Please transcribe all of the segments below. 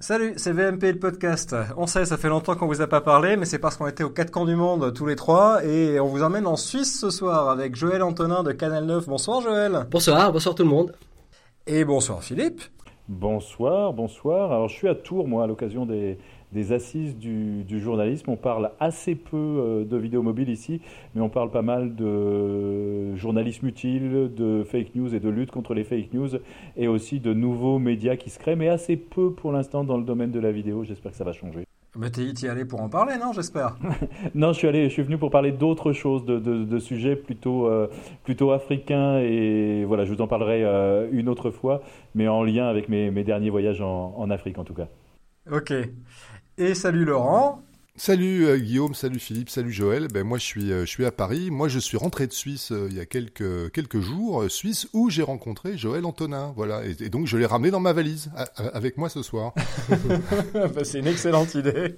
Salut, c'est VMP le podcast. On sait, ça fait longtemps qu'on vous a pas parlé, mais c'est parce qu'on était aux quatre camps du monde tous les trois et on vous emmène en Suisse ce soir avec Joël Antonin de Canal 9. Bonsoir Joël. Bonsoir, bonsoir tout le monde. Et bonsoir Philippe. Bonsoir, bonsoir. Alors je suis à Tours moi à l'occasion des, des assises du, journalisme. On parle assez peu euh, de vidéos mobiles ici, mais on parle pas mal de journalisme utile, de fake news et de lutte contre les fake news, et aussi de nouveaux médias qui se créent, mais assez peu pour l'instant dans le domaine de la vidéo. J'espère que ça va changer. Mais t'es y allé pour en parler, non J'espère? non, je suis allé, je suis venu pour parler d'autres choses, de, sujets plutôt, euh, plutôt africains, et voilà, je vous en parlerai euh, une autre fois, mais en lien avec mes, derniers voyages en, en Afrique en tout cas. Ok. Et salut Laurent. Salut euh, Guillaume, salut Philippe, salut Joël. Ben moi je suis euh, je suis à Paris. Moi je suis rentré de Suisse euh, il y a quelques quelques jours, Suisse où j'ai rencontré Joël Antonin. Voilà et, donc je l'ai ramené dans ma valise avec moi ce soir. Ben, c'est une excellente idée.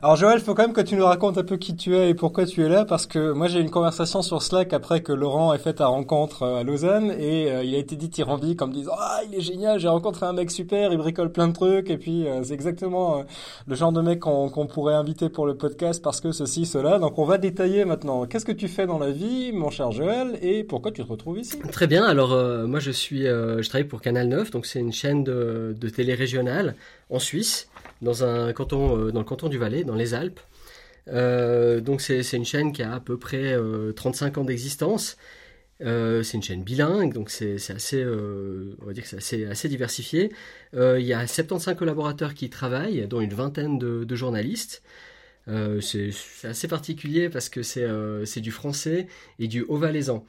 Alors Joël, faut quand même que tu nous racontes un peu qui tu es et pourquoi tu es là, parce que moi j'ai eu une conversation sur Slack après que Laurent ait fait ta rencontre euh, à Lausanne, et euh, il a été dit tyrannique comme disant ah il est génial, j'ai rencontré un mec super, il bricole plein de trucs, et puis euh, c'est exactement le genre de mec qu'on pourrait inviter pour le podcast parce que ceci cela. Donc on va détailler maintenant. Qu'est-ce que tu fais dans la vie, mon cher Joël, et pourquoi tu te retrouves ici? Très bien. Alors moi je suis, je travaille pour Canal 9, donc c'est une chaîne de, de télé régionale en Suisse dans, un canton, dans le canton du Valais, dans les Alpes. Euh, donc c'est une chaîne qui a à peu près 35 euh, ans d'existence. c'est une chaîne bilingue, donc c'est assez, on va dire que assez, diversifié. il y a 75 collaborateurs qui travaillent, dont une vingtaine de, journalistes. c'est assez particulier parce que c'est du français et du haut-valaisan.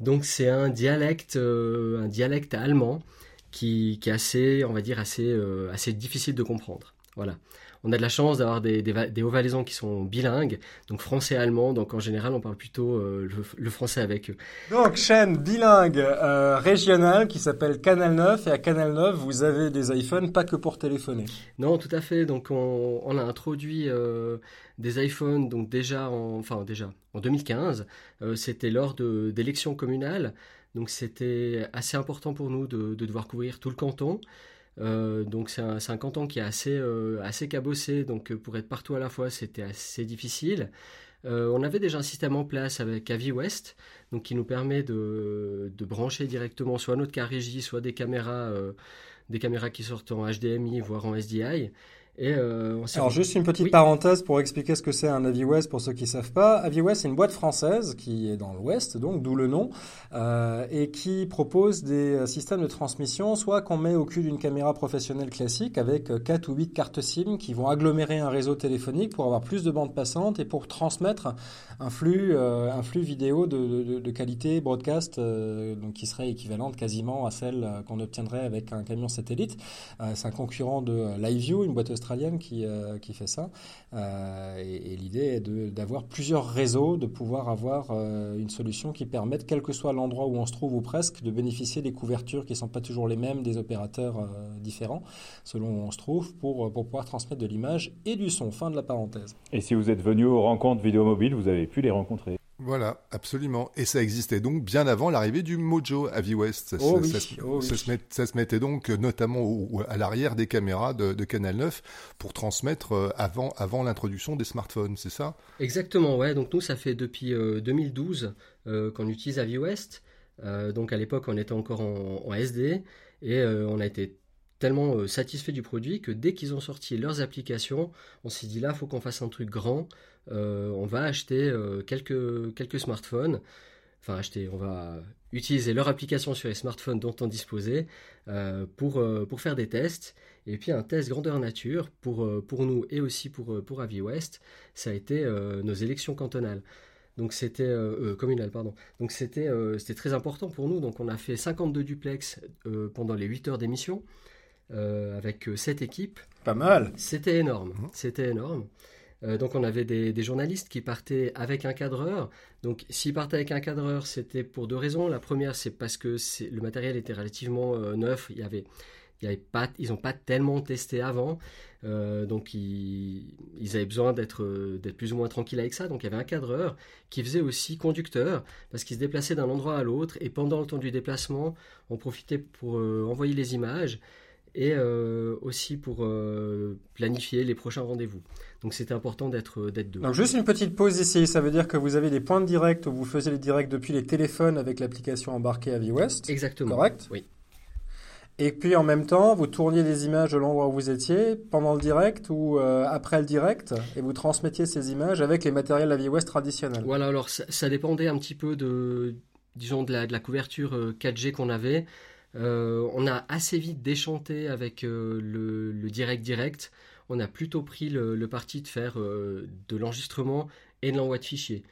Donc c'est un dialecte, un dialecte allemand qui, qui, est assez, on va dire, assez, assez difficile de comprendre. Voilà. On a de la chance d'avoir des, des, hauts-valaisans qui sont bilingues, donc français et allemand, donc en général on parle plutôt euh, le, français avec eux. Donc chaîne bilingue euh, régionale qui s'appelle Canal 9, et à Canal 9 vous avez des iPhones pas que pour téléphoner. Non, tout à fait, donc on, a introduit euh, des iPhones donc déjà en, enfin déjà en 2015, c'était lors d'élections communales, donc c'était assez important pour nous de devoir couvrir tout le canton. Euh, donc c'est un, canton qui est assez, euh, assez cabossé, donc euh, pour être partout à la fois c'était assez difficile. on avait déjà un système en place avec AviWest, donc qui nous permet de, brancher directement soit notre car régie, soit des caméras, des caméras qui sortent en HDMI, voire en SDI. Euh, Alors juste une petite parenthèse pour expliquer ce que c'est un AviWest pour ceux qui savent pas. AviWest c'est une boîte française qui est dans l'Ouest, donc d'où le nom, euh, et qui propose des euh, systèmes de transmission, soit qu'on met au cul d'une caméra professionnelle classique avec 4 ou 8 cartes SIM qui vont agglomérer un réseau téléphonique pour avoir plus de bandes passantes et pour transmettre un flux, un flux vidéo de, de, qualité broadcast, donc qui serait équivalente quasiment à celle qu'on obtiendrait avec un camion satellite. c'est un concurrent de LiveView, une boîte qui, euh, qui fait ça. Euh, et, l'idée est d'avoir plusieurs réseaux, de pouvoir avoir euh, une solution qui permette, quel que soit l'endroit où on se trouve ou presque, de bénéficier des couvertures qui ne sont pas toujours les mêmes des opérateurs différents, selon où on se trouve, pour, pour pouvoir transmettre de l'image et du son. Fin de la parenthèse. Et si vous êtes venu aux rencontres vidéo mobile, vous avez pu les rencontrer. Voilà, absolument. Et ça existait donc bien avant l'arrivée du Mojo à V-West. Oh ça, oh ça, se mettait donc notamment à l'arrière des caméras de, Canal 9 pour transmettre euh, avant, avant l'introduction des smartphones, c'est ça? Exactement, ouais. Donc nous, ça fait depuis 2012 euh, euh, qu'on utilise AviWest. donc à l'époque, on était encore en, en SD et on a été tellement euh, satisfaits du produit que dès qu'ils ont sorti leurs applications, on s'est dit là, il faut qu'on fasse un truc grand. Euh, on va acheter euh, quelques, quelques smartphones. Enfin, acheter, on va utiliser leur application sur les smartphones dont on disposait pour, pour faire des tests. Et puis un test grandeur nature pour, pour nous et aussi pour, pour AviWest, ça a été nos élections cantonales. Donc c'était communal pardon. Donc c'était c'était très important pour nous. Donc on a fait 52 duplex pendant les 8 heures d'émission. Euh, avec euh, sept équipes. Pas mal. C'était énorme. Mhm. C'était énorme. Euh, donc on avait des, journalistes qui partaient avec un cadreur. Donc s'ils partaient avec un cadreur, c'était pour deux raisons. La première, c'est parce que le matériel était relativement neuf. Il y avait, il y avait pas, ils n'ont pas tellement testé avant. donc ils, avaient besoin d'être plus ou moins tranquilles avec ça. Donc il y avait un cadreur qui faisait aussi conducteur parce qu'il se déplaçait d'un endroit à l'autre. Et pendant le temps du déplacement, on profitait pour envoyer les images et aussi pour planifier les prochains rendez-vous. Donc c'était important d'être d'être deux. Donc juste une petite pause ici, ça veut dire que vous avez des points de direct où vous faisiez les directs depuis les téléphones avec l'application embarquée à West. Exactement. Correct? Oui. Et puis en même temps, vous tourniez des images de l'endroit où vous étiez pendant le direct ou euh, après le direct et vous transmettiez ces images avec les matériels la West traditionnels. Voilà, alors ça, dépendait un petit peu de, disons, de la, de la couverture 4G euh, qu'on avait. Euh, on a assez vite déchanté avec le, direct direct. On a plutôt pris le, parti de faire de l'enregistrement et de l'envoi de fichiers.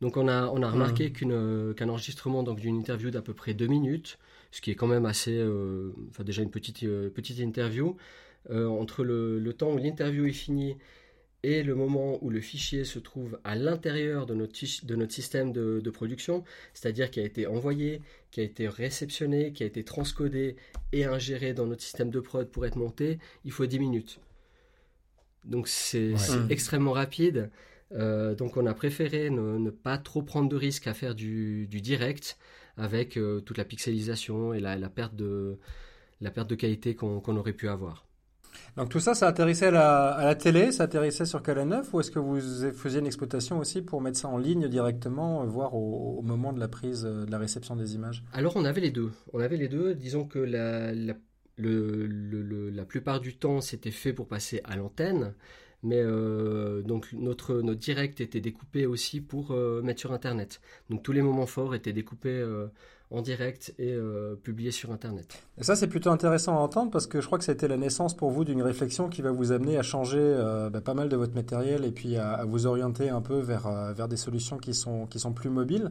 Donc on a, on a remarqué mmh. qu'un enregistrement d'une interview d'à peu près deux minutes, ce qui est quand même assez, euh, enfin déjà une petite, euh, petite interview. Euh, entre le, temps où l'interview est finie et le moment où le fichier se trouve à l'intérieur de notre, de notre système de, production, c'est-à-dire qui a été envoyé, qui a été réceptionné, qui a été transcodé et ingéré dans notre système de prod pour être monté, il faut 10 minutes. Donc c'est extrêmement rapide. donc on a préféré ne, pas trop prendre de risques à faire du direct avec euh, toute la pixelisation et la, perte, de, la perte de qualité qu'on aurait pu avoir. Donc tout ça, ça atterrissait à la, télé, ça atterrissait sur Canal 9 ou est-ce que vous faisiez une exploitation aussi pour mettre ça en ligne directement, euh, voire au, moment de la prise, euh, de la réception des images? Alors on avait les deux. On avait les deux. Disons que la, la, le, la plupart du temps, c'était fait pour passer à l'antenne. Mais euh, donc notre, notre direct était découpé aussi pour mettre sur Internet. Donc tous les moments forts étaient découpés en direct et euh, publié sur Internet. Et ça, c'est plutôt intéressant à entendre parce que je crois que c'était la naissance pour vous d'une réflexion qui va vous amener à changer euh, bah, pas mal de votre matériel et puis à, vous orienter un peu vers, euh, vers des solutions qui sont, qui sont plus mobiles.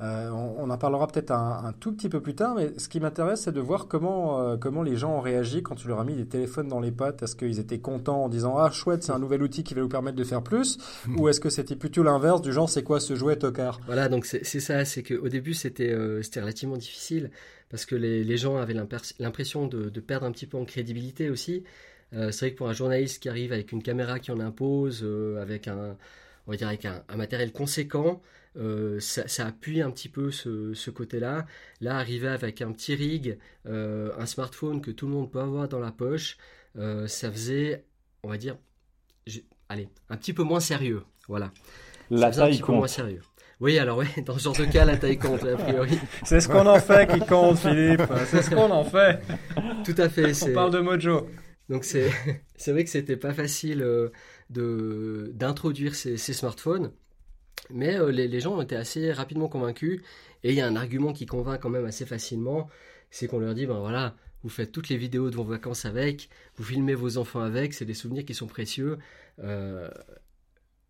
On, en parlera peut-être un, tout petit peu plus tard, mais ce qui m'intéresse, c'est de voir comment, comment les gens ont réagi quand tu leur as mis des téléphones dans les pattes. Est-ce qu'ils étaient contents en disant Ah, chouette, c'est un nouvel outil qui va vous permettre de faire plus? Ou est-ce que c'était plutôt l'inverse, du genre C'est quoi ce jouet tocard? Voilà, donc c'est ça, c'est qu'au début, c'était relativement difficile parce que les, gens avaient l'impression de, perdre un petit peu en crédibilité aussi. Euh, c'est vrai que pour un journaliste qui arrive avec une caméra qui en impose, euh, avec un, on va dire avec un, matériel conséquent, euh, ça, appuie un petit peu ce, côté-là. Là, arriver avec un petit rig, un smartphone que tout le monde peut avoir dans la poche, ça faisait, on va dire, allez, un petit peu moins sérieux. Voilà. La taille compte. moins sérieux. Oui, alors oui, dans ce genre de cas, la taille compte, a priori. C'est ce qu'on en fait qui compte, Philippe. C'est ce qu'on en fait. Tout à fait. On parle de Mojo. Donc c'est vrai que c'était pas facile euh, de d'introduire ces, smartphones, mais euh, les, les, gens ont été assez rapidement convaincus. Et il y a un argument qui convainc quand même assez facilement, c'est qu'on leur dit ben voilà, vous faites toutes les vidéos de vos vacances avec, vous filmez vos enfants avec, c'est des souvenirs qui sont précieux. Euh,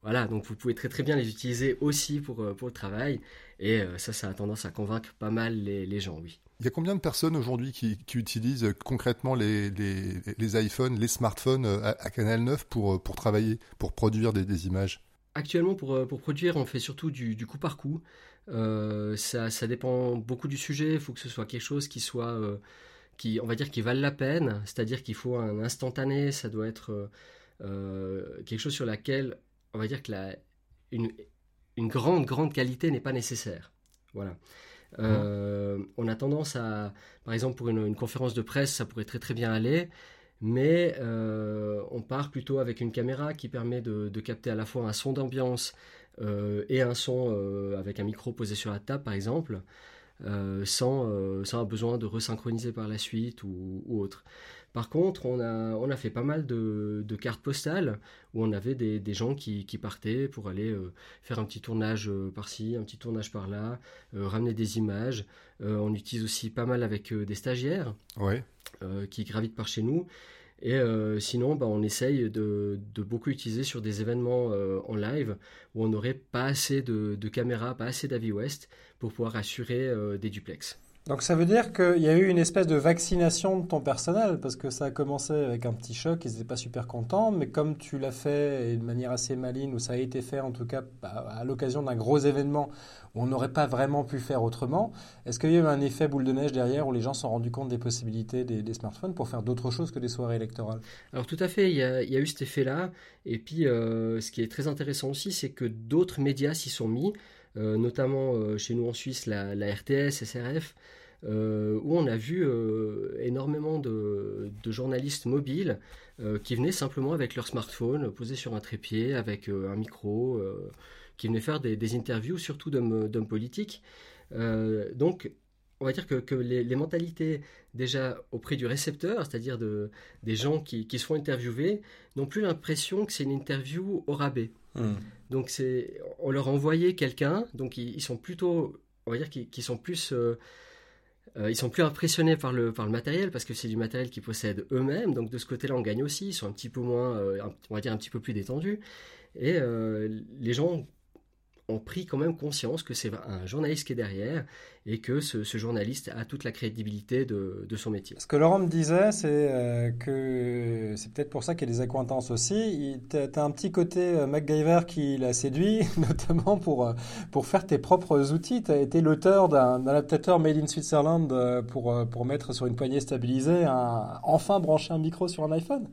voilà, donc vous pouvez très très bien les utiliser aussi pour, euh, pour le travail. Et euh, ça, ça a tendance à convaincre pas mal les, les gens, oui. Il y a combien de personnes aujourd'hui qui, qui, utilisent euh, concrètement les, les, les, iPhones, les smartphones à, Canal 9 pour, pour travailler, pour produire des, des images? Actuellement, pour, pour, produire, on fait surtout du, du coup par coup. ça, ça, dépend beaucoup du sujet. Il faut que ce soit quelque chose qui soit, qui, on va dire, qui vale la peine. C'est-à-dire qu'il faut un instantané. Ça doit être quelque chose sur laquelle on va dire que la, une, une grande, grande qualité n'est pas nécessaire. Voilà. Euh, on a tendance à, par exemple, pour une, conférence de presse, ça pourrait très très bien aller, mais euh, on part plutôt avec une caméra qui permet de, capter à la fois un son d'ambiance euh, et un son avec un micro posé sur la table, par exemple, sans, sans besoin de resynchroniser par la suite ou autre. Par contre, on a, on a fait pas mal de, cartes postales où on avait des, gens qui, partaient pour aller euh, faire un petit tournage euh, par-ci, un petit tournage par-là, euh, ramener des images. on utilise aussi pas mal avec des stagiaires qui gravitent par chez nous. Et sinon, bah, on essaye de, beaucoup utiliser sur des événements en live où on n'aurait pas assez de, de caméras, pas assez d'Avi West pour pouvoir assurer des duplex. Donc ça veut dire qu'il y a eu une espèce de vaccination de ton personnel, parce que ça a commencé avec un petit choc, ils n'étaient pas super contents, mais comme tu l'as fait de manière assez maligne, ou ça a été fait en tout cas bah, à l'occasion d'un gros événement où on n'aurait pas vraiment pu faire autrement, est-ce qu'il y a eu un effet boule de neige derrière où les gens se sont rendus compte des possibilités des, smartphones pour faire d'autres choses que des soirées électorales? Alors tout à fait, il y a, eu cet effet-là, et puis euh, ce qui est très intéressant aussi, c'est que d'autres médias s'y sont mis. Euh, notamment euh, chez nous en Suisse, la, RTS, SRF, où on a vu énormément de, journalistes mobiles qui venaient simplement avec leur smartphone posé sur un trépied avec un micro, qui venaient faire des, des interviews surtout d'hommes politiques. donc on va dire que, les, mentalités déjà auprès du récepteur, c'est-à-dire de, des gens qui, qui se font interviewer, n'ont plus l'impression que c'est une interview au rabais. Hmm. Donc c'est, on leur envoyait quelqu'un, donc ils, sont plutôt, on va dire qu'ils sont plus, euh, euh, ils sont plus impressionnés par le, matériel parce que c'est du matériel qu'ils possèdent eux-mêmes. Donc de ce côté-là, on gagne aussi. Ils sont un petit peu moins, euh, on va dire un petit peu plus détendus. Et les gens ont pris quand même conscience que c'est un journaliste qui est derrière et que ce, journaliste a toute la crédibilité de, son métier. Ce que Laurent me disait, c'est euh, que c'est peut-être pour ça qu'il y a des accointances aussi. Tu as un petit côté euh, MacGyver qui l'a séduit, notamment pour, euh, pour faire tes propres outils. Tu as été l'auteur d'un adaptateur Made in Switzerland pour, pour mettre sur une poignée stabilisée, un, enfin brancher un micro sur un iPhone.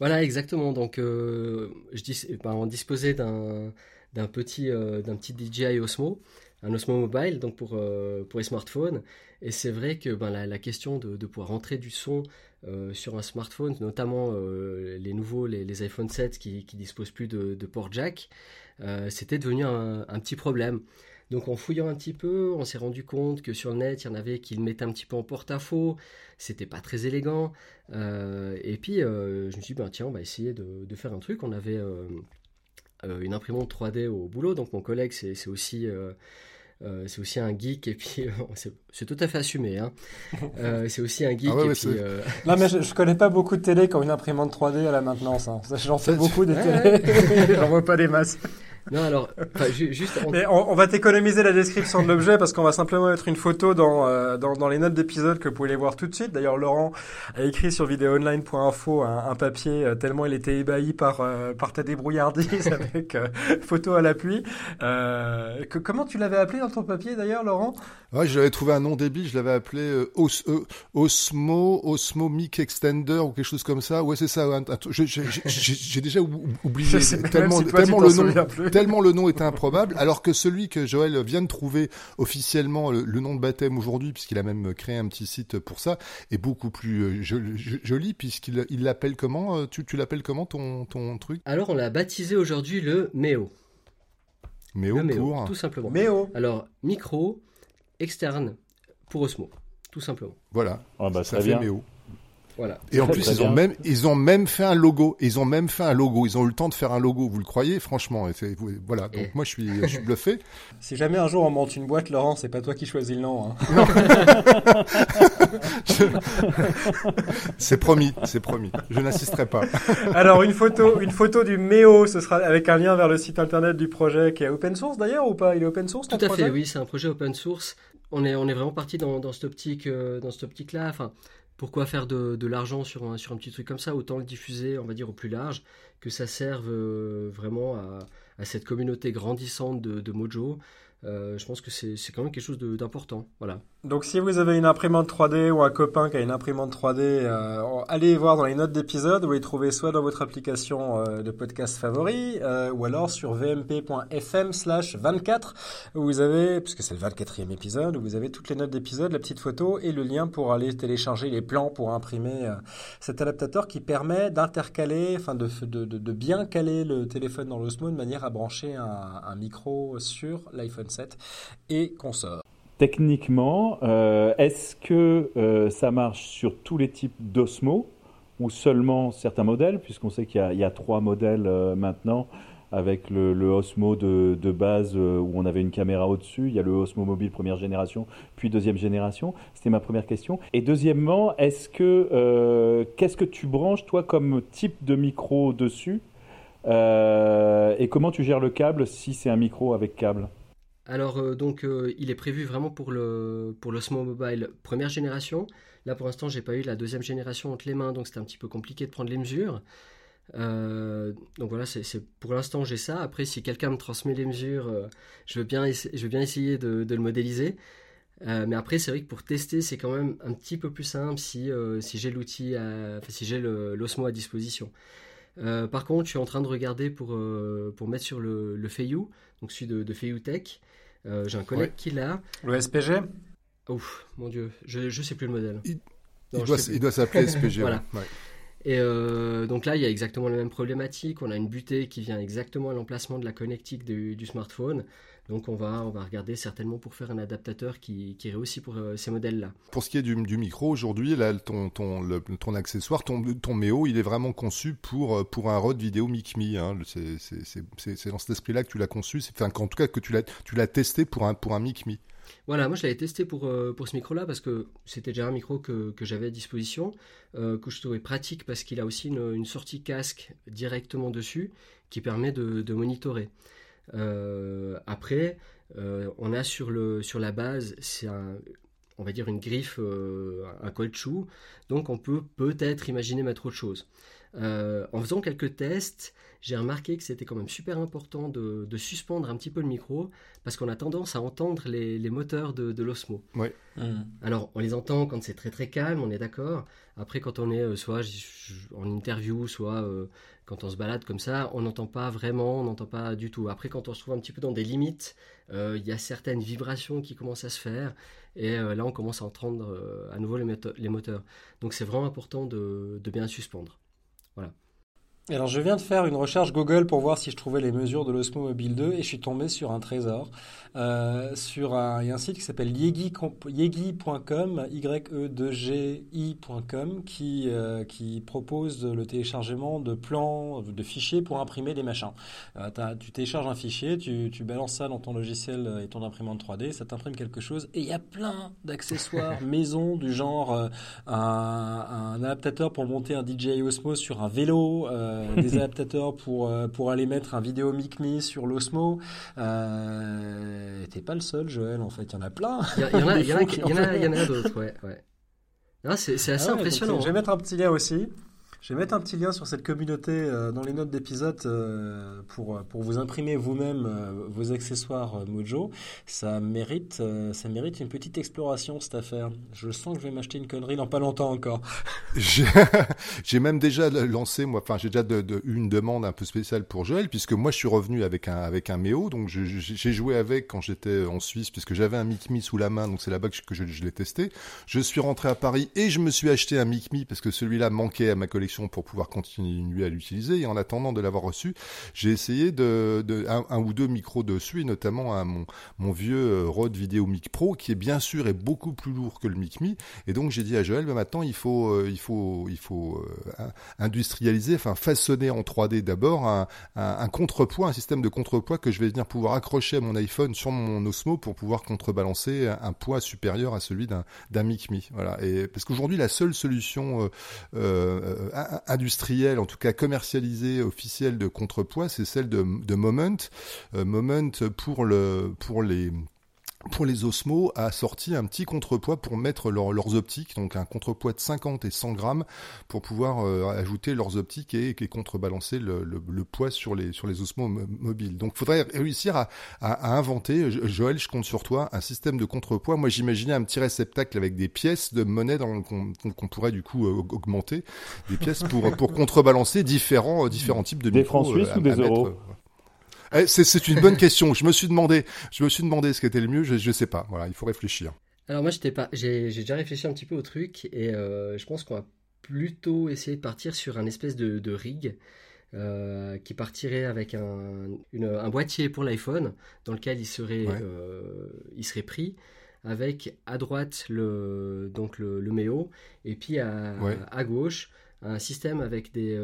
Voilà, exactement. Donc, je dis, ben, on disposait d'un d'un petit, euh, petit DJI Osmo, un Osmo Mobile, donc pour, euh, pour les smartphones. Et c'est vrai que ben, la, question de, de, pouvoir rentrer du son euh, sur un smartphone, notamment les nouveaux, les, les, iPhone 7 qui, qui disposent plus de, de port jack, c'était devenu un, un, petit problème. Donc en fouillant un petit peu, on s'est rendu compte que sur le net, il y en avait qui le mettaient un petit peu en porte-à-faux, c'était pas très élégant. et puis je me suis dit, ben, tiens, on va essayer de, de faire un truc. On avait une imprimante 3D au boulot. Donc mon collègue, c'est aussi euh, euh, c'est aussi un geek et puis c'est tout à fait assumé. Hein. c'est aussi un geek. Ah et puis, Non mais je, je, connais pas beaucoup de télé qui ont une imprimante 3D à la maintenance. Hein. J'en fais beaucoup des télé. J'en vois pas des masses. Non, alors, juste. Mais on, va t'économiser la description de l'objet parce qu'on va simplement mettre une photo dans, euh, dans, dans, les notes d'épisode que vous pouvez les voir tout de suite. D'ailleurs, Laurent a écrit sur vidéoonline.info un, un papier euh, tellement il était ébahi par, euh, par ta débrouillardise avec photo à l'appui. que, comment tu l'avais appelé dans ton papier d'ailleurs, Laurent? Ouais, je l'avais trouvé un nom débile, je l'avais appelé Os, Osmo, Osmo Mic Extender ou quelque chose comme ça. Ouais, c'est ça. J'ai déjà oublié tellement, tellement le nom tellement le nom est improbable, alors que celui que Joël vient de trouver officiellement le, nom de baptême aujourd'hui, puisqu'il a même créé un petit site pour ça, est beaucoup plus euh, joli, puisqu'il il l'appelle comment euh, Tu, tu l'appelles comment ton, ton truc? Alors on l'a baptisé aujourd'hui le Méo. Méo, pour... Tout simplement. Méo. Alors micro externe pour Osmo, tout simplement. Voilà. Ah bah, ça fait Méo. Et en plus, ils ont même, ils ont même fait un logo. Ils ont même fait un logo. Ils ont eu le temps de faire un logo. Vous le croyez, franchement. voilà. Donc moi, je suis, je suis bluffé. Si jamais un jour on monte une boîte, Laurent, c'est pas toi qui choisis le nom. Hein. c'est promis, c'est promis. Je n'insisterai pas. Alors une photo, une photo du Méo, ce sera avec un lien vers le site internet du projet qui est open source d'ailleurs ou pas? Il est open source Tout à fait, oui, c'est un projet open source. On est, on est vraiment parti dans, dans cette optique, euh, dans cette optique-là. Enfin, pourquoi faire de, l'argent sur un, sur petit truc comme ça? Autant le diffuser, on va dire, au plus large, que ça serve euh, vraiment à, cette communauté grandissante de, de Mojo. Euh, je pense que c'est quand même quelque chose d'important. Voilà. Donc si vous avez une imprimante 3D ou un copain qui a une imprimante 3D, euh, allez voir dans les notes d'épisode. Vous les trouvez soit dans votre application euh, de podcast favori ou alors sur vmp.fm slash 24 où vous avez, puisque c'est le 24e épisode, où vous avez toutes les notes d'épisode, la petite photo et le lien pour aller télécharger les plans pour imprimer cet adaptateur qui permet d'intercaler, enfin de, de, de, bien caler le téléphone dans l'Osmo de manière à brancher un, un micro sur l'iPhone et consort. Techniquement, euh, est-ce que euh, ça marche sur tous les types d'Osmo ou seulement certains modèles, puisqu'on sait qu'il y, a trois modèles euh, maintenant avec le, Osmo de, base où on avait une caméra au-dessus, il y a le Osmo mobile première génération, puis deuxième génération. C'était ma première question. Et deuxièmement, est-ce que qu'est-ce que tu branches toi comme type de micro dessus et comment tu gères le câble si c'est un micro avec câble? Alors euh, donc euh, il est prévu vraiment pour le pour l'Osmo Mobile première génération. Là pour l'instant j'ai pas eu la deuxième génération entre les mains donc c'était un petit peu compliqué de prendre les mesures. Euh, donc voilà, c'est pour l'instant j'ai ça. Après, si quelqu'un me transmet les mesures, je, veux bien essayer de, le modéliser. mais après, c'est vrai que pour tester, c'est quand même un petit peu plus simple si, j'ai l'outil, si j'ai l'Osmo à disposition. par contre, je suis en train de regarder pour, mettre sur le, le Feiyu, donc celui de, de Tech. Euh, j'ai un collègue qui l'a. Le SPG Ouf, mon dieu, je ne sais plus le modèle. Il, doit, s'appeler SPG. voilà. Et euh, donc là, il y a exactement la même problématique. On a une butée qui vient exactement à l'emplacement de la connectique du, smartphone. Donc on va, on va regarder certainement pour faire un adaptateur qui, qui réussit pour euh, ces modèles-là. Pour ce qui est du, micro, aujourd'hui, ton, ton, ton accessoire, ton, ton Méo, il est vraiment conçu pour, euh, pour un Rode vidéo MicMe. Hein. C'est dans cet esprit-là que tu l'as conçu. Enfin, en tout cas, que tu l'as testé pour un, pour un MicMe. Voilà, moi je l'avais testé pour, euh, pour ce micro-là parce que c'était déjà un micro que, que j'avais à disposition, euh, que je trouvais pratique parce qu'il a aussi une, sortie casque directement dessus qui permet de, de monitorer. Euh, après, on a sur, le, sur la base, c'est on va dire une griffe, un caoutchouc, donc on peut peut-être imaginer mettre autre chose. en faisant quelques tests, j'ai remarqué que c'était quand même super important de, suspendre un petit peu le micro parce qu'on a tendance à entendre les, moteurs de, l'Osmo. Mmh. Alors, on les entend quand c'est très très calme, on est d'accord. Après, quand on est euh, soit en interview, soit euh, quand on se balade comme ça, on n'entend pas vraiment, on n'entend pas du tout. Après, quand on se trouve un petit peu dans des limites, euh, il y a certaines vibrations qui commencent à se faire. Et là, on commence à entendre à nouveau les, moteurs. Donc, c'est vraiment important de bien suspendre. Voilà. Alors je viens de faire une recherche Google pour voir si je trouvais les mesures de l'Osmo Mobile 2 et je suis tombé sur un trésor. Euh, sur un, il y a un site qui s'appelle yegi.com, y-e-g-i.com, qui, euh, qui propose le téléchargement de plans, de fichiers pour imprimer des machins. Euh, tu télécharges un fichier, tu, tu, balances ça dans ton logiciel et ton imprimante 3D, ça t'imprime quelque chose, et il y a plein d'accessoires maison du genre un, un, adaptateur pour monter un DJI Osmo sur un vélo, des adaptateurs pour, pour aller mettre un vidéo MicMe sur l'Osmo. Euh, t'es pas le seul, Joël, en fait. Il y en a plein. Il y, en a, y, en a, d'autres, ouais. ouais. C'est assez ah impressionnant. Je vais mettre un petit lien aussi. Je vais mettre un petit lien sur cette communauté euh, dans les notes d'épisode euh, pour, pour vous imprimer vous-même euh, vos accessoires Mojo. Ça mérite, ça mérite une petite exploration cette affaire. Je sens que je vais m'acheter une connerie dans pas longtemps encore. J'ai même déjà lancé, moi, enfin j'ai déjà de, une demande un peu spéciale pour Joël, puisque moi je suis revenu avec un, avec un Méo, donc j'ai joué avec quand j'étais en Suisse, puisque j'avais un MicMe sous la main, donc c'est là-bas que, je, je l'ai testé. Je suis rentré à Paris et je me suis acheté un MicMe parce que celui-là manquait à ma collection pour pouvoir continuer à l'utiliser. Et en attendant de l'avoir reçu, j'ai essayé de, un, ou deux micros dessus, et notamment un, mon, mon vieux euh, Rode Video Mic Pro, qui est bien sûr est beaucoup plus lourd que le Mic Mi. Et donc j'ai dit à Joël, bah, maintenant il faut, euh, il faut, il faut euh, industrialiser, enfin façonner en 3D d'abord un, un, contrepoids, un système de contrepoids que je vais venir pouvoir accrocher à mon iPhone sur mon Osmo pour pouvoir contrebalancer un, poids supérieur à celui d'un Mic Mi. Voilà. Et parce qu'aujourd'hui la seule solution euh, industrielle, en tout cas commercialisée, officielle de contrepoids, c'est celle de, Moment. Euh, Moment pour le pour les pour les Osmo a sorti un petit contrepoids pour mettre leurs optiques, donc un contrepoids de 50 et 100 grammes pour pouvoir euh, ajouter leurs optiques et, contrebalancer le, poids sur les sur les Osmo mobiles. Donc, il faudrait réussir à, à, inventer, Joël, je compte sur toi, un système de contrepoids. Moi, j'imaginais un petit réceptacle avec des pièces de monnaie qu'on pourrait du coup euh, augmenter, des pièces pour pour contrebalancer différents différents types de des francs suisses ou des euros? eh, c'est une bonne question. Je me suis demandé, je me suis demandé ce qui était le mieux. Je, ne sais pas. Voilà, il faut réfléchir. Alors moi, j'étais pas, j'ai déjà réfléchi un petit peu au truc et euh, je pense qu'on va plutôt essayer de partir sur un espèce de, rig. Euh, qui partirait avec un, un boîtier pour l'iPhone dans lequel il serait, euh, il serait pris avec à droite le, donc le, le Méo et puis à, à, gauche un système avec des,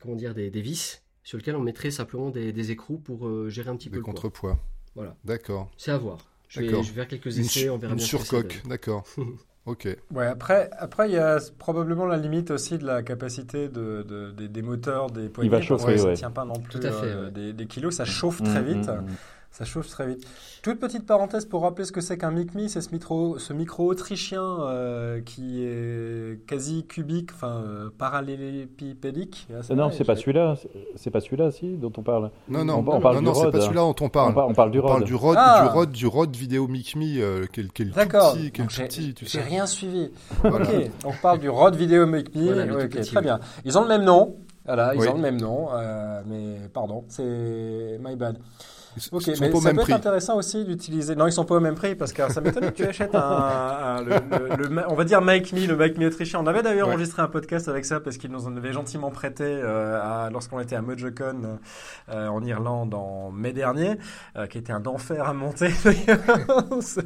comment dire, des, des vis sur lequel on mettrait simplement des, écrous pour euh, gérer un petit peu le contrepoids. Voilà. D'accord. C'est à voir. Je vais, je vais, faire quelques essais, on verra une surcoque, d'accord. Ok. Ouais, après, après, il y a probablement la limite aussi de la capacité de, des moteurs, des poignées. Il va chauffer, Ça ne tient pas non plus Tout à fait, euh, des, kilos, ça chauffe très mm, vite. Mm, mm. Ça chauffe très vite. Toute petite parenthèse pour rappeler ce que c'est qu'un MicMi, c'est ce micro, ce micro autrichien euh, qui est quasi cubique, enfin euh, parallélépipédique. Ah, non, c'est pas celui-là. C'est pas celui-là, si, dont on parle. Non, non, on, parle non, c'est pas celui-là dont on parle. On, parle du Rode. On parle du Rode, ah. du Rode, du Rode vidéo MicMi, euh, quel, quel D'accord. petit, quel petit, tu sais. J'ai rien suivi. ok, on parle du Rode vidéo MicMi. ok, très bien. Ils ont le même nom. Voilà, ils ont le même nom, euh, mais pardon, c'est my bad. Ok, mais ça peut être intéressant aussi d'utiliser. Non, ils sont pas au même prix parce que ça m'étonne que tu achètes un, le, on va dire Mike Me, le Mike Me autrichien. On avait d'ailleurs enregistré un podcast avec ça parce qu'ils nous en avaient gentiment prêté euh, lorsqu'on était à MojoCon euh, en Irlande en mai dernier, euh, qui était un enfer à monter ce,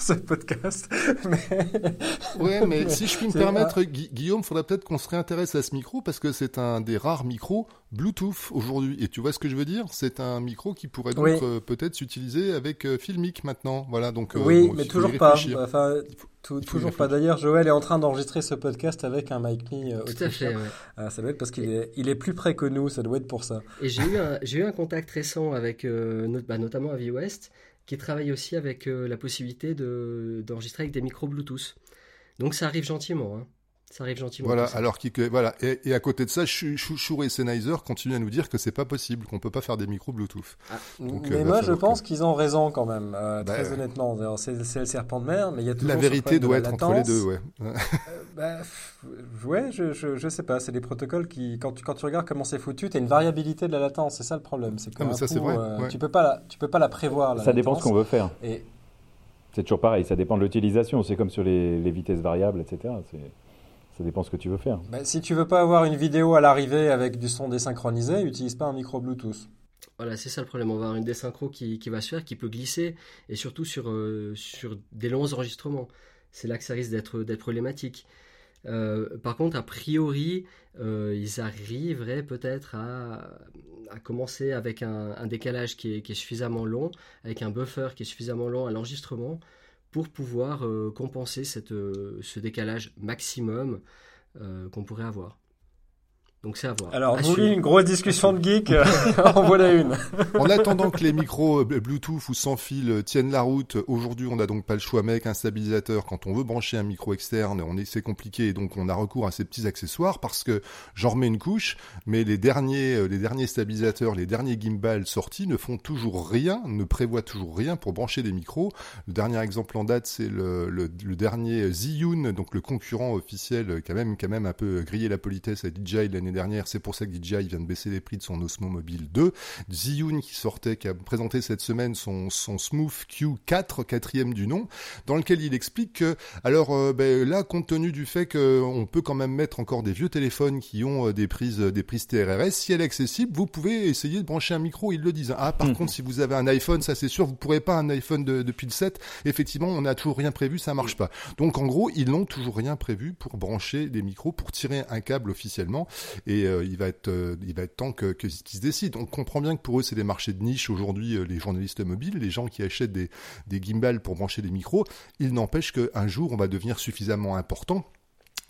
ce podcast. Mais... Ouais, mais si je puis me permettre, Guillaume, faudrait peut-être qu'on se réintéresse à ce micro parce que c'est un des rares micros Bluetooth aujourd'hui. Et tu vois ce que je veux dire? C'est un micro qui pourrait donc euh, peut-être s'utiliser avec euh, Filmic maintenant. Voilà, donc. Euh, oui, mais toujours pas. Enfin, toujours pas. D'ailleurs, Joël est en train d'enregistrer ce podcast avec un mic Me. Tout à fait. Ah, ça doit être parce qu'il est, il est plus près que nous. Ça doit être pour ça. Et j'ai eu un, j'ai eu un contact récent avec, bah, notamment à West, qui travaille aussi avec la possibilité de d'enregistrer avec des micros Bluetooth. Donc ça arrive gentiment. Hein. Ça arrive gentiment. Voilà, alors qui, voilà. Et, à côté de ça, Shure et Sennheiser continuent à nous dire que c'est pas possible, qu'on peut pas faire des micros Bluetooth. Ah, mais euh, moi, je pense qu'ils ont raison quand même, euh, bah, très honnêtement. C'est le serpent de mer, mais il y a toujours La vérité doit être entre les deux, ouais. euh, bah, ouais, je, je, je, sais pas. C'est des protocoles qui, quand tu, quand tu regardes comment c'est foutu, tu as une variabilité de la latence. C'est ça le problème. C'est que ça, vrai, euh, tu peux pas la, tu peux pas la prévoir. ça dépend ce qu'on veut faire. Et... C'est toujours pareil, ça dépend de l'utilisation. C'est comme sur les, les vitesses variables, etc. C'est ça dépend ce que tu veux faire. Bah, si tu veux pas avoir une vidéo à l'arrivée avec du son désynchronisé, utilise pas un micro Bluetooth. Voilà, c'est ça le problème. On va avoir une désynchro qui, qui va se faire, qui peut glisser, et surtout sur, euh, sur des longs enregistrements. C'est là que ça risque d'être problématique. Euh, par contre, a priori, euh, ils arriveraient peut-être à, à, commencer avec un, un décalage qui est, qui est, suffisamment long, avec un buffer qui est suffisamment long à l'enregistrement, pour pouvoir euh, compenser euh, ce décalage maximum euh, qu'on pourrait avoir. Donc c'est à voir. Alors, vous une grosse discussion de geek, euh, en voilà une. en attendant que les micros euh, Bluetooth ou sans fil euh, tiennent la route, aujourd'hui on n'a donc pas le choix mec, un stabilisateur. Quand on veut brancher un micro externe, on est, c'est compliqué, donc on a recours à ces petits accessoires parce que j'en remets une couche, mais les derniers, les derniers stabilisateurs, les derniers gimbals sortis ne font toujours rien, ne prévoient toujours rien pour brancher des micros. Le dernier exemple en date, c'est le, le, le dernier Zhiyun, donc le concurrent officiel qui a même, qui a même un peu grillé la politesse à DJI l'année dernière. C'est pour ça que DJI vient de baisser les prix de son Osmo Mobile 2. Zhiyun qui sortait, qui a présenté cette semaine son, son Smooth Q4, quatrième du nom, dans lequel il explique que, alors euh, ben, là, compte tenu du fait qu'on peut quand même mettre encore des vieux téléphones qui ont euh, des prises, des prises TRRS, si elle est accessible, vous pouvez essayer de brancher un micro. Ils le disent. Ah, par mhm. contre, si vous avez un iPhone, ça c'est sûr, vous pourrez pas un iPhone de, depuis le 7. Effectivement, on n'a toujours rien prévu, ça marche pas. Donc en gros, ils n'ont toujours rien prévu pour brancher des micros, pour tirer un câble officiellement et euh, il va être euh, il va être temps que qu'ils se décident. On comprend bien que pour eux c'est des marchés de niche aujourd'hui euh, les journalistes mobiles, les gens qui achètent des des gimbals pour brancher des micros. Il n'empêche qu'un jour on va devenir suffisamment important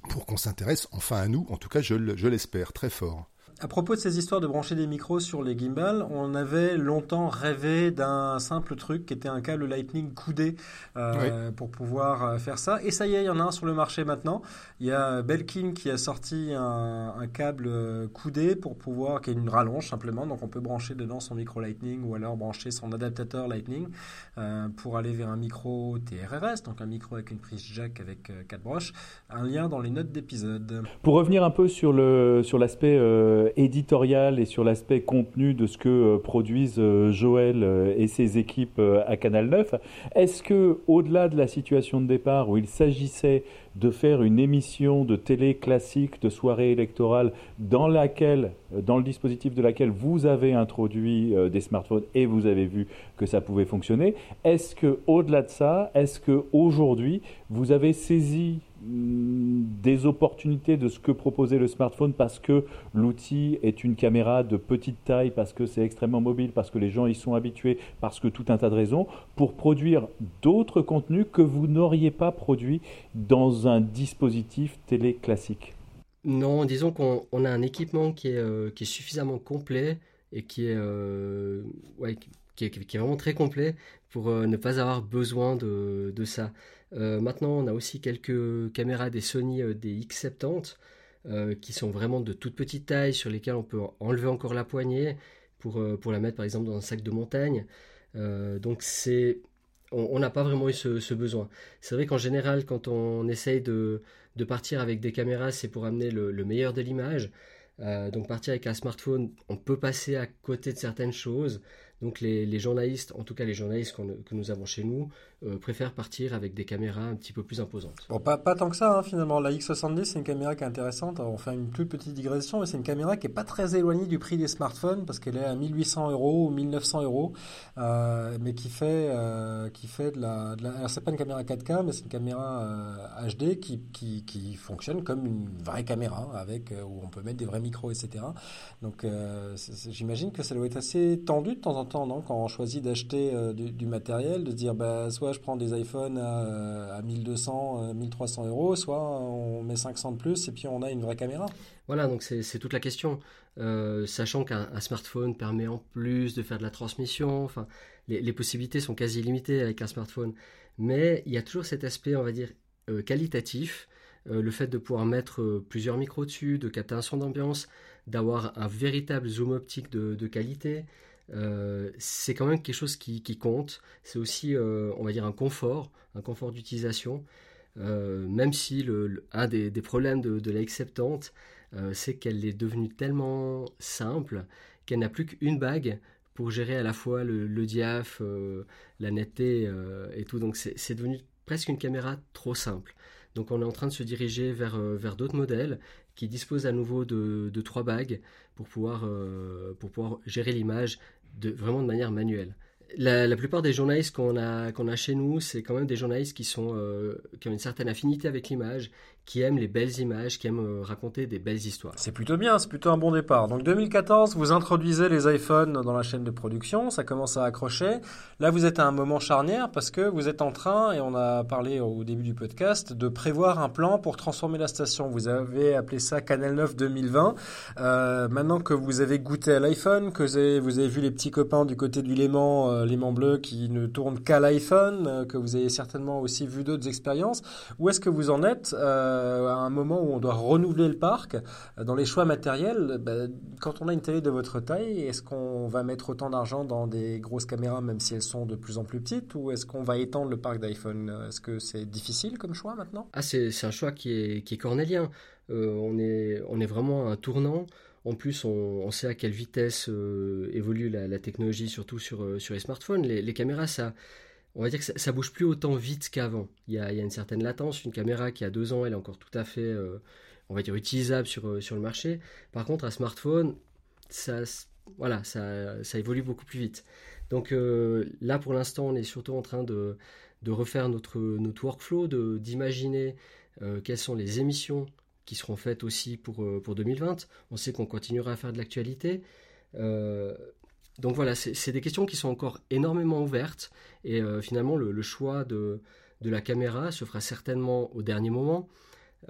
pour qu'on s'intéresse enfin à nous. En tout cas, je l'espère très fort. À propos de ces histoires de brancher des micros sur les gimbals, on avait longtemps rêvé d'un simple truc qui était un câble Lightning coudé euh, pour pouvoir euh, faire ça. Et ça y est, il y en a un sur le marché maintenant. Il y a Belkin qui a sorti un, câble euh, coudé pour pouvoir, qui est une rallonge simplement, donc on peut brancher dedans son micro Lightning ou alors brancher son adaptateur Lightning pour aller vers un micro TRRS, donc un micro avec une prise jack avec quatre broches. Un lien dans les notes d'épisode. Pour revenir un peu sur le sur l'aspect éditorial et sur l'aspect contenu de ce que euh, produisent euh, Joël euh, et ses équipes à Canal 9. Est-ce que, au-delà de la situation de départ où il s'agissait de faire une émission de télé classique de soirée électorale dans laquelle, dans le dispositif de laquelle vous avez introduit des smartphones et vous avez vu que ça pouvait fonctionner, est-ce que, au-delà de ça, est-ce que aujourd'hui vous avez saisi des opportunités de ce que proposait le smartphone parce que l'outil est une caméra de petite taille, parce que c'est extrêmement mobile, parce que les gens y sont habitués, parce que tout un tas de raisons, pour produire d'autres contenus que vous n'auriez pas produits dans un dispositif télé classique Non, disons qu'on a un équipement qui est, euh, qui est, suffisamment complet et qui est, euh, vraiment très complet pour euh, ne pas avoir besoin de ça. Euh, maintenant, on a aussi quelques caméras des Sony euh, des X70 euh, qui sont vraiment de toute petite taille sur lesquelles on peut enlever encore la poignée pour, pour la mettre par exemple dans un sac de montagne. donc c'est on n'a pas vraiment eu ce, besoin. C'est vrai qu'en général, quand on essaye de, de partir avec des caméras, c'est pour amener le, meilleur de l'image. donc partir avec un smartphone, on peut passer à côté de certaines choses. Donc les, journalistes, en tout cas les journalistes que nous avons chez nous, euh, préfèrent partir avec des caméras un petit peu plus imposantes. Bon, pas, tant que ça hein, finalement. La X70 c'est une caméra qui est intéressante. on fait une toute petite digression, mais c'est une caméra qui est pas très éloignée du prix des smartphones parce qu'elle est à 1800 euros ou 1900 euros, euh, mais qui fait euh, qui fait de la, de la alors pas une caméra 4K, mais c'est une caméra HD qui, qui, qui fonctionne comme une vraie caméra avec où on peut mettre des vrais micros, etc. Donc j'imagine que ça doit être assez tendu de temps en temps, quand on choisit d'acheter du, matériel, de dire bah soit je prends des iPhones à, 1200, 1300 euh, euros, soit on met 500 de plus et puis on a une vraie caméra. Voilà, donc c'est toute la question. Euh, sachant qu'un smartphone permet en plus de faire de la transmission, enfin, les, possibilités sont quasi limitées avec un smartphone. Mais il y a toujours cet aspect, on va dire, euh, qualitatif, le fait de pouvoir mettre plusieurs micros dessus, de capter un son d'ambiance, d'avoir un véritable zoom optique de qualité, euh, c'est quand même quelque chose qui, compte. C'est aussi, euh, on va dire, un confort, un confort d'utilisation. Euh, même si un des, problèmes de, de la X70, c'est qu'elle est devenue tellement simple qu'elle n'a plus qu'une bague pour gérer à la fois le, le diaph, la netteté et tout. Donc c'est devenu presque une caméra trop simple. Donc on est en train de se diriger vers, vers d'autres modèles qui disposent à nouveau de, de trois bagues pour pouvoir, pour pouvoir gérer l'image de, vraiment de manière manuelle. La, plupart des journalistes qu'on a, a chez nous, c'est quand même des journalistes qui, sont, euh, qui ont une certaine affinité avec l'image, qui aiment les belles images, qui aiment euh, raconter des belles histoires. C'est plutôt bien, c'est plutôt un bon départ. Donc 2014, vous introduisez les iPhones dans la chaîne de production, ça commence à accrocher. Là, vous êtes à un moment charnière parce que vous êtes en train, et on a parlé au début du podcast, de prévoir un plan pour transformer la station. Vous avez appelé ça Canal 9 2020. Euh, maintenant que vous avez goûté à l'iPhone, que vous avez, vous avez, vu les petits copains du côté du Léman, euh, Léman Bleu, qui ne tournent qu'à l'iPhone, euh, que vous avez certainement aussi vu d'autres expériences, où est-ce que vous en êtes euh, à un moment où on doit renouveler le parc, euh, dans les choix matériels, ben, quand on a une télé de votre taille, est-ce qu'on va mettre autant d'argent dans des grosses caméras, même si elles sont de plus en plus petites, ou est-ce qu'on va étendre le parc d'iPhone? Est-ce que c'est difficile comme choix maintenant? Ah, c'est un choix qui est, qui cornélien. Euh, on, est, on est vraiment à un tournant. En plus, on, sait à quelle vitesse évolue la, technologie, surtout sur, sur les smartphones. Les caméras, ça, on va dire que ça, bouge plus autant vite qu'avant. Il, y a, une certaine latence. Une caméra qui a deux ans, elle est encore tout à fait, euh, on va dire, utilisable sur, euh, sur le marché. Par contre, un smartphone, ça, voilà, ça, ça évolue beaucoup plus vite. Donc euh, là, pour l'instant, on est surtout en train de, de refaire notre, notre workflow, d'imaginer quelles sont les émissions qui seront faites aussi pour, pour 2020. On sait qu'on continuera à faire de l'actualité. Donc voilà, c'est des questions qui sont encore énormément ouvertes et euh, finalement le, choix de, la caméra se fera certainement au dernier moment.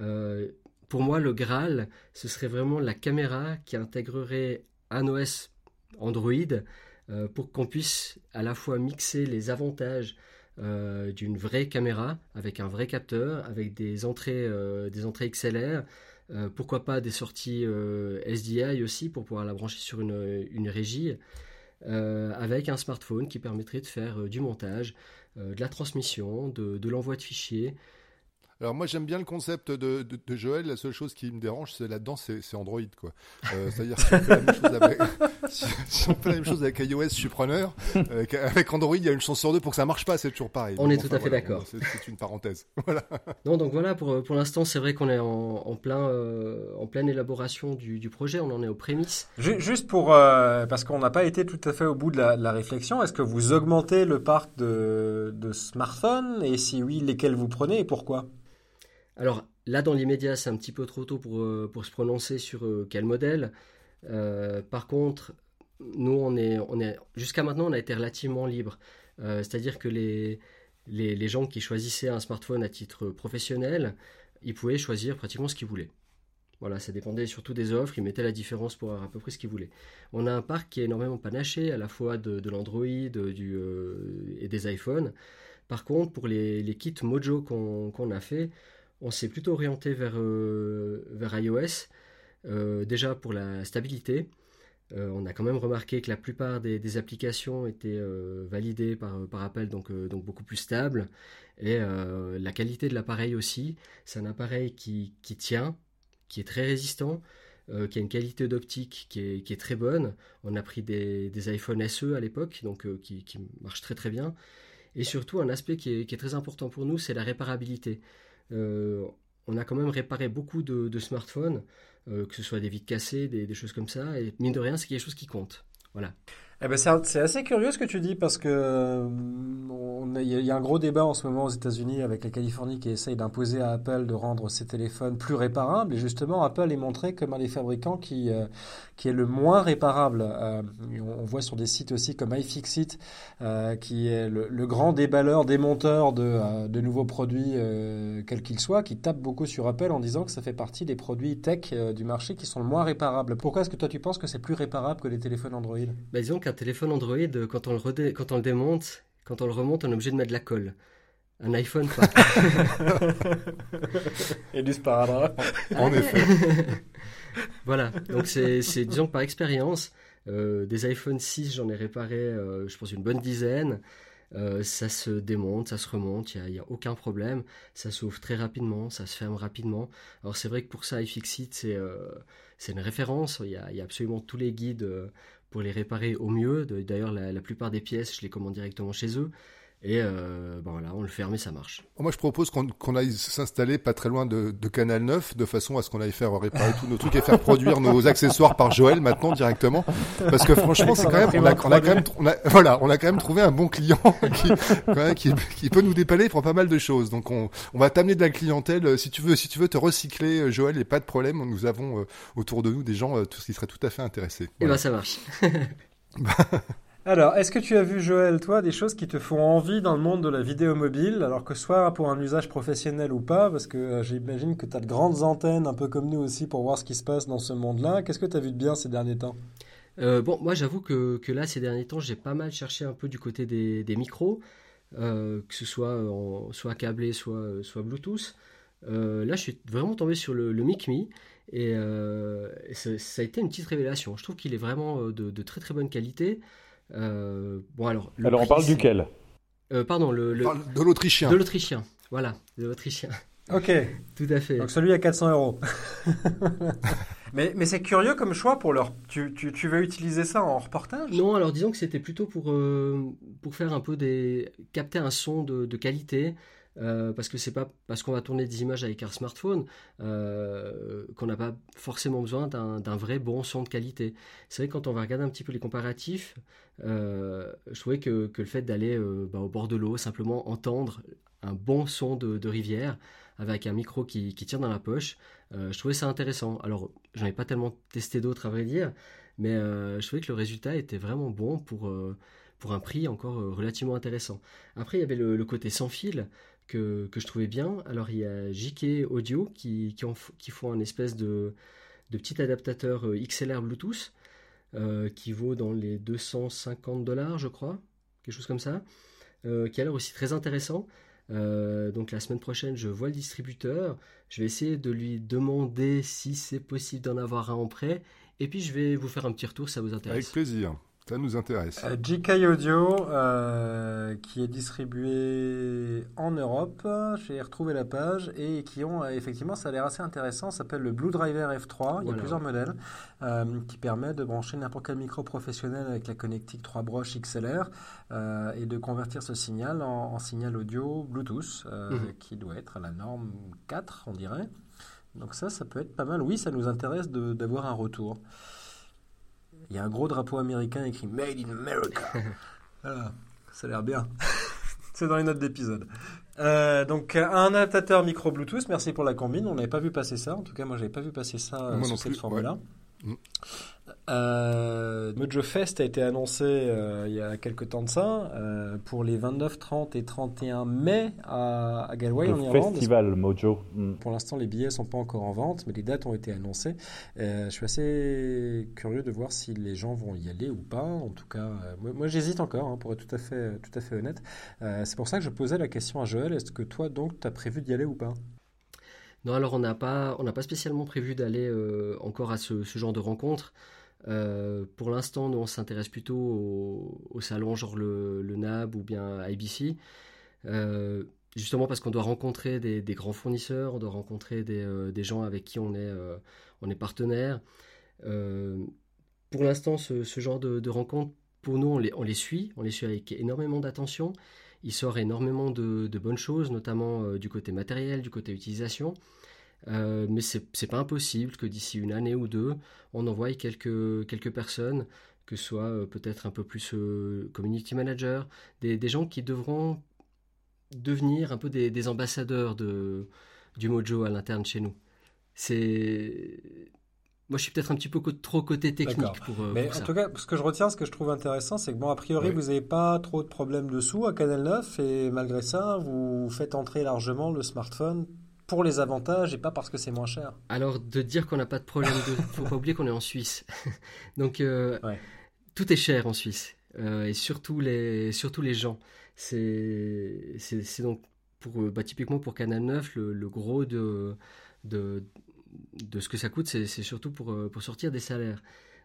Euh, pour moi, le Graal, ce serait vraiment la caméra qui intégrerait un OS Android euh, pour qu'on puisse à la fois mixer les avantages d'une vraie caméra avec un vrai capteur, avec des entrées, des entrées XLR, pourquoi pas des sorties SDI aussi pour pouvoir la brancher sur une régie. Euh, avec un smartphone qui permettrait de faire euh, du montage, euh, de la transmission, de l'envoi de fichiers, alors moi j'aime bien le concept de, de, Joël. La seule chose qui me dérange, c'est là-dedans, c'est Android quoi. Euh, c'est-à-dire si on fait la même chose avec, si, on fait la même chose avec iOS, je suis preneur. avec Android, il y a une chance sur deux pour que ça marche pas. C'est toujours pareil. On est tout à fait d'accord. C'est une parenthèse. Voilà. Non donc voilà pour pour l'instant c'est vrai qu'on est en, plein euh, en pleine élaboration du, du, projet. On en est aux prémices. Juste pour euh, parce qu'on n'a pas été tout à fait au bout de la, de la réflexion. Est-ce que vous augmentez le parc de, de smartphones? Et si oui, lesquels vous prenez et pourquoi? Alors là, dans l'immédiat, c'est un petit peu trop tôt pour, euh, se prononcer sur euh, quel modèle. Euh, par contre, nous, on est, on est, jusqu'à maintenant, on a été relativement libre. C'est-à-dire que les, gens qui choisissaient un smartphone à titre professionnel, ils pouvaient choisir pratiquement ce qu'ils voulaient. Voilà, ça dépendait surtout des offres, ils mettaient la différence pour avoir à peu près ce qu'ils voulaient. On a un parc qui est énormément panaché, à la fois de, l'Android et des iPhones. Par contre, pour les, les kits Mojo qu'on a fait, on s'est plutôt orienté vers, euh, vers iOS, euh, déjà pour la stabilité. Euh, on a quand même remarqué que la plupart des, applications étaient validées par, par Apple, donc, donc beaucoup plus stables. Et la qualité de l'appareil aussi, c'est un appareil qui, qui, tient, qui est très résistant. qui a une qualité d'optique qui est, très bonne. On a pris des, des iPhone SE à l'époque, donc qui, qui marchent très très bien. Et surtout, un aspect qui est, très important pour nous, c'est la réparabilité. Euh, on a quand même réparé beaucoup de, smartphones, euh, que ce soit des vides cassées, des, des, choses comme ça, et mine de rien, c'est quelque chose qui compte. Voilà. Eh ben c'est assez curieux ce que tu dis parce que euh, il y, a un gros débat en ce moment aux États-Unis avec la Californie qui essaye d'imposer à Apple de rendre ses téléphones plus réparables et justement Apple est montré comme un des fabricants qui euh, qui est le moins réparable. Euh, on voit sur des sites aussi comme iFixit qui est le, grand déballeur démonteur de de nouveaux produits quels qu'ils soient qui tape beaucoup sur Apple en disant que ça fait partie des produits tech du marché qui sont le moins réparables. Pourquoi est-ce que toi tu penses que c'est plus réparable que les téléphones Android? Bah, disons téléphone Android, quand on, le quand on le démonte, quand on le remonte, on est obligé de mettre de la colle. Un iPhone, pas. Et du sparadrap. En effet. voilà, donc c'est, disons par expérience, euh, des iPhone 6, j'en ai réparé, euh, je pense, une bonne dizaine. Euh, ça se démonte, ça se remonte, il n'y a, aucun problème. Ça s'ouvre très rapidement, ça se ferme rapidement. Alors c'est vrai que pour ça, iFixit, c'est, c'est une référence. Il y, a, il y, a, absolument tous les guides pour les réparer au mieux. D'ailleurs, la, plupart des pièces, je les commande directement chez eux. Et euh, ben voilà, on le ferme et ça marche. Moi, je propose qu'on aille s'installer pas très loin de, de, Canal 9, de façon à ce qu'on aille faire réparer tous nos trucs et faire produire nos accessoires par Joël maintenant directement. Parce que franchement, c'est quand même, on a, on a, quand même, on a, voilà, on a quand même trouvé un bon client qui, qui, qui, peut nous dépanner pour pas mal de choses. Donc, on, on va t'amener de la clientèle. Si tu veux, si tu veux te recycler, Joël, et pas de problème. Nous avons euh, autour de nous des gens euh, qui seraient tout à fait intéressés. Et ben, ça marche. Alors, est-ce que tu as vu, Joël, toi, des choses qui te font envie dans le monde de la vidéo mobile, alors que soit pour un usage professionnel ou pas, parce que euh, j'imagine que tu as de grandes antennes, un peu comme nous aussi, pour voir ce qui se passe dans ce monde-là. Qu'est-ce que tu as vu de bien ces derniers temps? Euh, Bon, moi, j'avoue que, que, là, ces derniers temps, j'ai pas mal cherché un peu du côté des, des micros, euh, que ce soit, soit câblé, soit, soit Bluetooth. là, je suis vraiment tombé sur le, le MicMe. Et, ça, a été une petite révélation. Je trouve qu'il est vraiment de, de, très très bonne qualité. Euh, bon alors. Alors on parle duquel? Euh, Pardon, le, de l'autrichien. De l'autrichien, voilà, de l'autrichien. Ok. Tout à fait. Donc celui à 400 euros. mais, mais c'est curieux comme choix pour leur. Tu, tu, tu, veux utiliser ça en reportage? Non, alors disons que c'était plutôt pour, euh, pour faire un peu des. capter un son de, de qualité. Euh, parce que c'est pas parce qu'on va tourner des images avec un smartphone euh, qu'on n'a pas forcément besoin d'un vrai bon son de qualité. C'est vrai que quand on va regarder un petit peu les comparatifs, euh, je trouvais que, que le fait d'aller bah, au bord de l'eau, simplement entendre un bon son de, de rivière avec un micro qui, qui, tire dans la poche, je trouvais ça intéressant. Alors, j'en ai pas tellement testé d'autres à vrai dire, mais je trouvais que le résultat était vraiment bon pour pour un prix encore relativement intéressant. Après, il y avait le côté sans fil que, je trouvais bien. Alors il y a JK Audio qui, qui, font un espèce de, de petit adaptateur euh, XLR Bluetooth euh, qui vaut dans les 250 dollars, je crois, quelque chose comme ça, euh, qui a l'air aussi très intéressant. donc la semaine prochaine, je vois le distributeur. Je vais essayer de lui demander si c'est possible d'en avoir un en prêt. Et puis je vais vous faire un petit retour, ça vous intéresse. Avec plaisir. Ça nous intéresse. Euh, GK Audio, euh, qui est distribué en Europe, j'ai retrouvé la page, et qui ont, euh, effectivement, ça a l'air assez intéressant, ça s'appelle le Blue Driver F3, il y a plusieurs modèles, qui permet de brancher n'importe quel micro professionnel avec la connectique 3 broches XLR, et de convertir ce signal en, signal audio Bluetooth, mhm. qui doit être à la norme 4, on dirait. Donc ça, ça peut être pas mal. Oui, ça nous intéresse d'avoir un retour. Il y a un gros drapeau américain écrit Made in America. voilà, ça a l'air bien. C'est dans les notes d'épisode. Euh, donc un adaptateur micro Bluetooth, merci pour la combine. On n'avait pas vu passer ça. En tout cas, moi, j'avais pas vu passer ça euh, sur cette forme-là. Mm. Euh, Mojo Fest a été annoncé euh, il y a quelques temps de ça euh, pour les 29, 30 et 31 mai à, Galway en Irlande. Festival Mojo. Mm. Pour l'instant, les billets sont pas encore en vente, mais les dates ont été annoncées. je suis assez curieux de voir si les gens vont y aller ou pas. En tout cas, moi, j'hésite encore, hein, pour être tout à fait, tout à fait honnête. C'est pour ça que je posais la question à Joël. Est-ce que toi, donc, tu as prévu d'y aller ou pas? Non, alors on n'a pas, on pas spécialement prévu d'aller encore à ce, ce, genre de rencontre. Euh, pour l'instant, nous, on s'intéresse plutôt au, salon genre le, NAB ou bien IBC. Euh, justement parce qu'on doit rencontrer des, grands fournisseurs, on doit rencontrer des, des gens avec qui on est, partenaire. pour l'instant, ce, genre de, de rencontres, pour nous, on les, suit, on les suit avec énormément d'attention. Il sort énormément de bonnes choses, notamment du côté matériel, du côté utilisation. Euh, mais c'est n'est pas impossible que d'ici une année ou deux, on envoie quelques, quelques personnes, que ce soit euh, peut-être un peu plus euh, community manager, des, des, gens qui devront devenir un peu des, des ambassadeurs de, du Mojo à l'interne chez nous. C'est moi, je suis peut-être un petit peu trop côté technique pour, Mais en tout cas, ce que je retiens, ce que je trouve intéressant, c'est que bon, a priori, vous n'avez pas trop de problèmes de sous à Canal 9 et malgré ça, vous faites entrer largement le smartphone pour les avantages et pas parce que c'est moins cher. Alors de dire qu'on n'a pas de problème de, faut pas oublier qu'on est en Suisse, donc euh, tout est cher en Suisse euh, et surtout les surtout les gens. C'est c'est donc pour euh, bah, typiquement pour Canal 9 le, gros de, de de ce que ça coûte, c'est surtout pour pour sortir des salaires.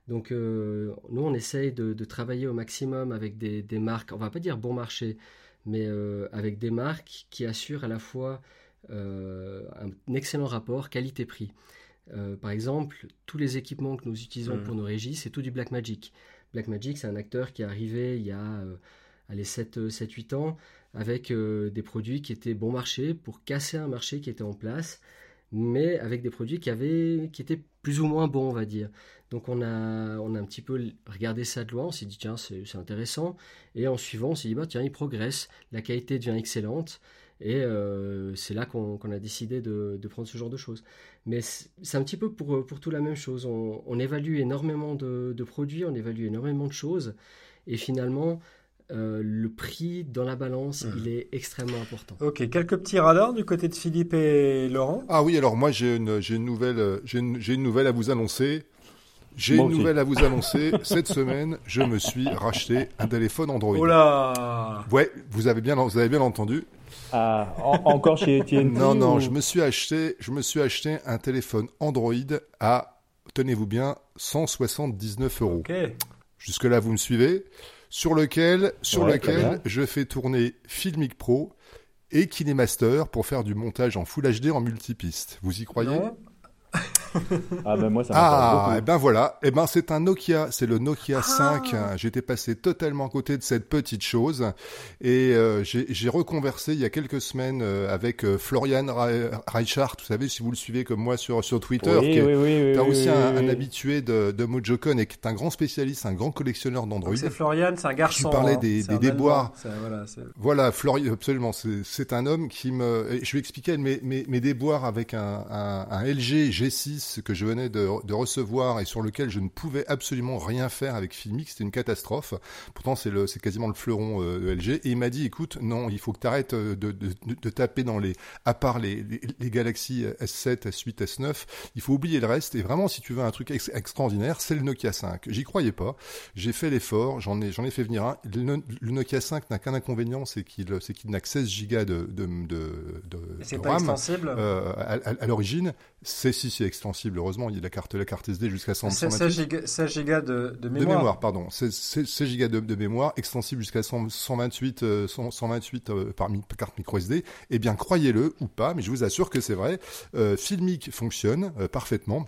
Donc nous on essaye de, de, travailler au maximum avec des, des marques, on va pas dire bon marché, mais avec des marques qui assurent à la fois un excellent rapport qualité-prix. Euh, par exemple, tous les équipements que nous utilisons mm. pour nos régies, c'est tout du Blackmagic. Blackmagic, c'est un acteur qui est arrivé il y a euh, 7-8 ans avec des produits qui étaient bon marché pour casser un marché qui était en place, mais avec des produits qui, avaient, qui étaient plus ou moins bons, on va dire. Donc on a, on a un petit peu regardé ça de loin, on s'est dit tiens c'est intéressant, et en suivant on s'est dit bah tiens il progresse, la qualité devient excellente, et euh, c'est là qu'on a décidé de, prendre ce genre de choses. Mais c'est un petit peu pour, pour tout la même chose. On, évalue énormément de, produits, on évalue énormément de choses. Et finalement, euh, le prix dans la balance, mmh. il est extrêmement important. Ok, quelques petits radars du côté de Philippe et Laurent. Ah oui, alors moi j'ai une, une, nouvelle, une, une nouvelle à vous annoncer. J'ai une nouvelle à vous annoncer. Cette semaine, je me suis racheté un téléphone Android. Oh là Ouais, vous avez bien, vous avez bien entendu. Ah, encore chez Etienne Non, non, je me suis acheté, je me suis acheté un téléphone Android à, tenez-vous bien, 179 euros. Jusque là, vous me suivez. Sur lequel, sur lequel, je fais tourner Filmic Pro et KineMaster pour faire du montage en Full HD en multipiste. Vous y croyez? ah ben moi ça Ah, et eh ben voilà, et eh ben c'est un Nokia, c'est le Nokia 5. Ah. J'étais passé totalement à côté de cette petite chose et euh, j'ai reconversé il y a quelques semaines euh, avec euh, Florian Reichardt, vous savez si vous le suivez comme moi sur sur Twitter, oui, qui est, aussi un, habitué de, de MojoCon et qui est un grand spécialiste, un grand collectionneur d'Android. C'est Florian, c'est un garçon. Tu parlais hein. des, des déboires. Voilà, voilà, Florian, absolument, c'est un homme qui me, je vais expliquer mes, mes, mes déboires avec un, un, un LG G6 que je venais de, recevoir et sur lequel je ne pouvais absolument rien faire avec Filmic, c'était une catastrophe. Pourtant, c'est le, c'est quasiment le fleuron euh, de LG. Et il m'a dit, écoute, non, il faut que tu arrêtes euh, de, de, de, taper dans les, à part les, les, les, Galaxy S7, S8, S9, il faut oublier le reste. Et vraiment, si tu veux un truc extraordinaire, c'est le Nokia 5. J'y croyais pas. J'ai fait l'effort, j'en ai, j'en ai fait venir un. Le, Nokia 5 n'a qu'un inconvénient, c'est qu'il, c'est qu'il n'a que 16 Go de, de, de, de, RAM. Euh, à, à, l'origine, c'est si c'est extensible, heureusement, il y a la carte, la carte SD jusqu'à 128. 16 Go, de, de, mémoire. De mémoire, pardon. 16, Go de, mémoire, extensible jusqu'à 128, 128 euh, euh, par carte micro SD. Eh bien, croyez-le ou pas, mais je vous assure que c'est vrai. Euh, Filmic fonctionne euh, parfaitement.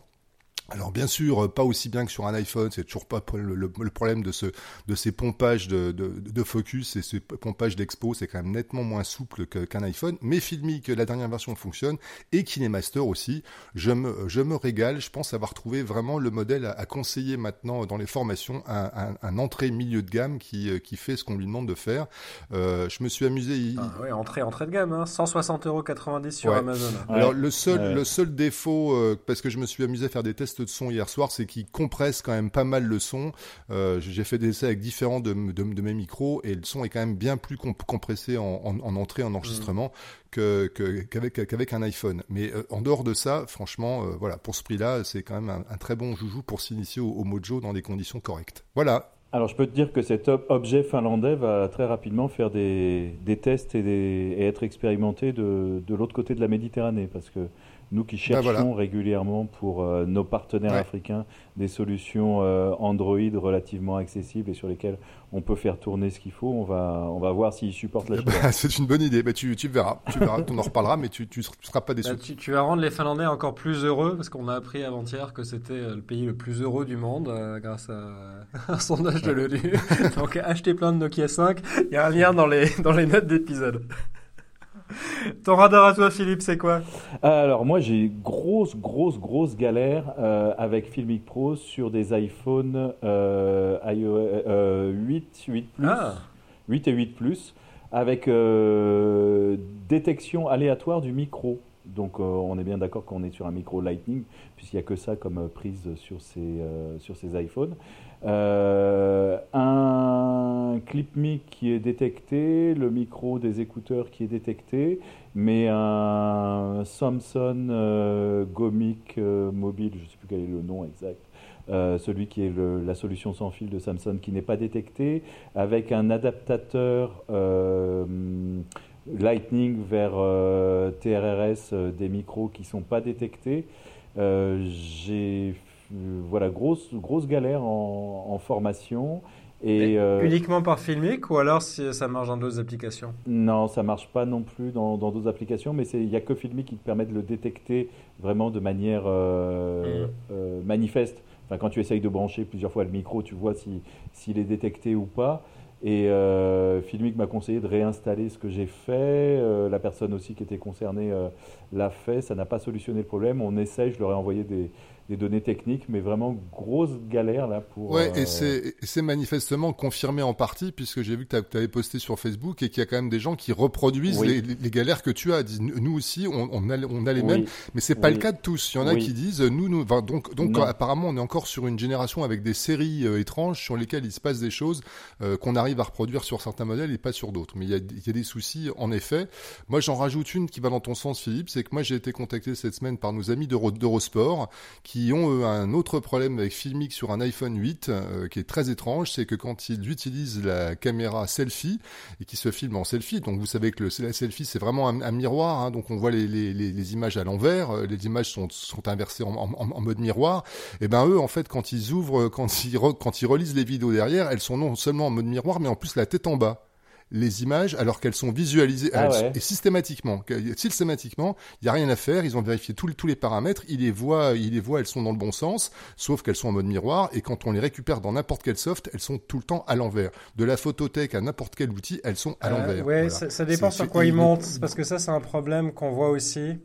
Alors bien sûr, euh, pas aussi bien que sur un iPhone, c'est toujours pas le, problème de ce de ces pompages de, de, de focus et ces pompages d'expo, c'est quand même nettement moins souple qu'un iPhone. Mais Filmic, la dernière version fonctionne et KineMaster aussi. Je me je me régale. Je pense avoir trouvé vraiment le modèle à, conseiller maintenant dans les formations, un, un, entrée milieu de gamme qui euh, qui fait ce qu'on lui demande de faire. Euh, je me suis amusé. Ah, ouais, entrée entrée de gamme, hein, 160,90 euros sur Amazon. Alors le seul le seul défaut, euh, parce que je me suis amusé à faire des tests de son hier soir, c'est qu'il compresse quand même pas mal le son. Euh, j'ai fait des essais avec différents de, de, mes micros et le son est quand même bien plus compressé en, en, entrée, en enregistrement que qu'avec un iPhone. Mais euh, en dehors de ça, franchement, euh, voilà, pour ce prix-là, c'est quand même un, très bon joujou pour s'initier au, Mojo dans des conditions correctes. Voilà. Alors je peux te dire que cet objet finlandais va très rapidement faire des, des tests et, des, et, être expérimenté de, de l'autre côté de la Méditerranée parce que nous qui bah, cherchons régulièrement pour nos partenaires africains des solutions Android relativement accessibles et sur lesquelles on peut faire tourner ce qu'il faut. On va, on va voir s'ils supportent la bah, C'est une bonne idée. Bah, tu, tu verras. Tu verras. on en reparlera, mais tu, tu seras pas déçu. tu, tu, vas rendre les Finlandais encore plus heureux parce qu'on a appris avant-hier que c'était le pays le plus heureux du monde grâce à un sondage de l'ONU. Donc achetez plein de Nokia 5. Il y a un lien dans les, dans les notes d'épisode. Ton radar à toi, Philippe, c'est quoi? Alors, moi, j'ai grosse, grosse, grosse galère euh, avec Filmic Pro sur des iPhone euh, 8, euh, 8 Plus, 8 ah. et 8 Plus, avec euh, détection aléatoire du micro. Donc, on est bien d'accord qu'on est sur un micro Lightning, puisqu'il n'y a que ça comme prise sur ces, sur ces iPhones. Euh, un clip mic qui est détecté, le micro des écouteurs qui est détecté, mais un Samsung euh, Gomic euh, mobile, je ne sais plus quel est le nom exact, celui qui est la solution sans fil de Samsung qui n'est pas détecté, avec un adaptateur Lightning vers TRRS des micros qui ne sont pas détectés. J'ai voilà, grosse, grosse galère en, formation. Et, euh, uniquement par Filmic ou alors si ça marche dans d'autres applications? Non, ça marche pas non plus dans d'autres applications, mais il n'y a que Filmic qui te permet de le détecter vraiment de manière euh, mmh. manifeste. Enfin, quand tu essayes de brancher plusieurs fois le micro, tu vois s'il si, est détecté ou pas. Et Filmic m'a conseillé de réinstaller ce que j'ai fait. la personne aussi qui était concernée l'a fait. Ça n'a pas solutionné le problème. On essaye, je leur ai envoyé des, des données techniques, mais vraiment grosse galère là pour. Ouais, et euh, c'est manifestement confirmé en partie puisque j'ai vu que tu avais posté sur Facebook et qu'il y a quand même des gens qui reproduisent les, galères que tu as. Nous aussi, on, on, a, on a les mêmes, mais c'est pas le cas de tous. Il y en a qui disent nous, nous, donc, donc apparemment, on est encore sur une génération avec des séries euh, étranges sur lesquelles il se passe des choses euh, qu'on arrive à reproduire sur certains modèles et pas sur d'autres. Mais il y, a, il y a des soucis en effet. Moi, j'en rajoute une qui va dans ton sens, Philippe, c'est que moi j'ai été contacté cette semaine par nos amis d'Eurosport qui qui ont un autre problème avec Filmic sur un iPhone 8 euh, qui est très étrange, c'est que quand ils utilisent la caméra selfie et qui se filment en selfie, donc vous savez que le, la selfie c'est vraiment un, miroir, hein, donc on voit les, les, les images à l'envers, euh, les images sont, sont inversées en, en, en, mode miroir, et ben eux en fait quand ils ouvrent, quand ils, quand ils relisent les vidéos derrière, elles sont non seulement en mode miroir mais en plus la tête en bas les images alors qu'elles sont visualisées ah et systématiquement. Systématiquement, il y a rien à faire. Ils ont vérifié tous les paramètres. Ils les voient, ils les voient. Elles sont dans le bon sens, sauf qu'elles sont en mode miroir. Et quand on les récupère dans n'importe quel soft, elles sont tout le temps à l'envers. De la photothèque à n'importe quel outil, elles sont à euh, l'envers. Ouais, ça, ça, dépend sur quoi ils montent. Parce que ça, c'est un problème qu'on voit aussi.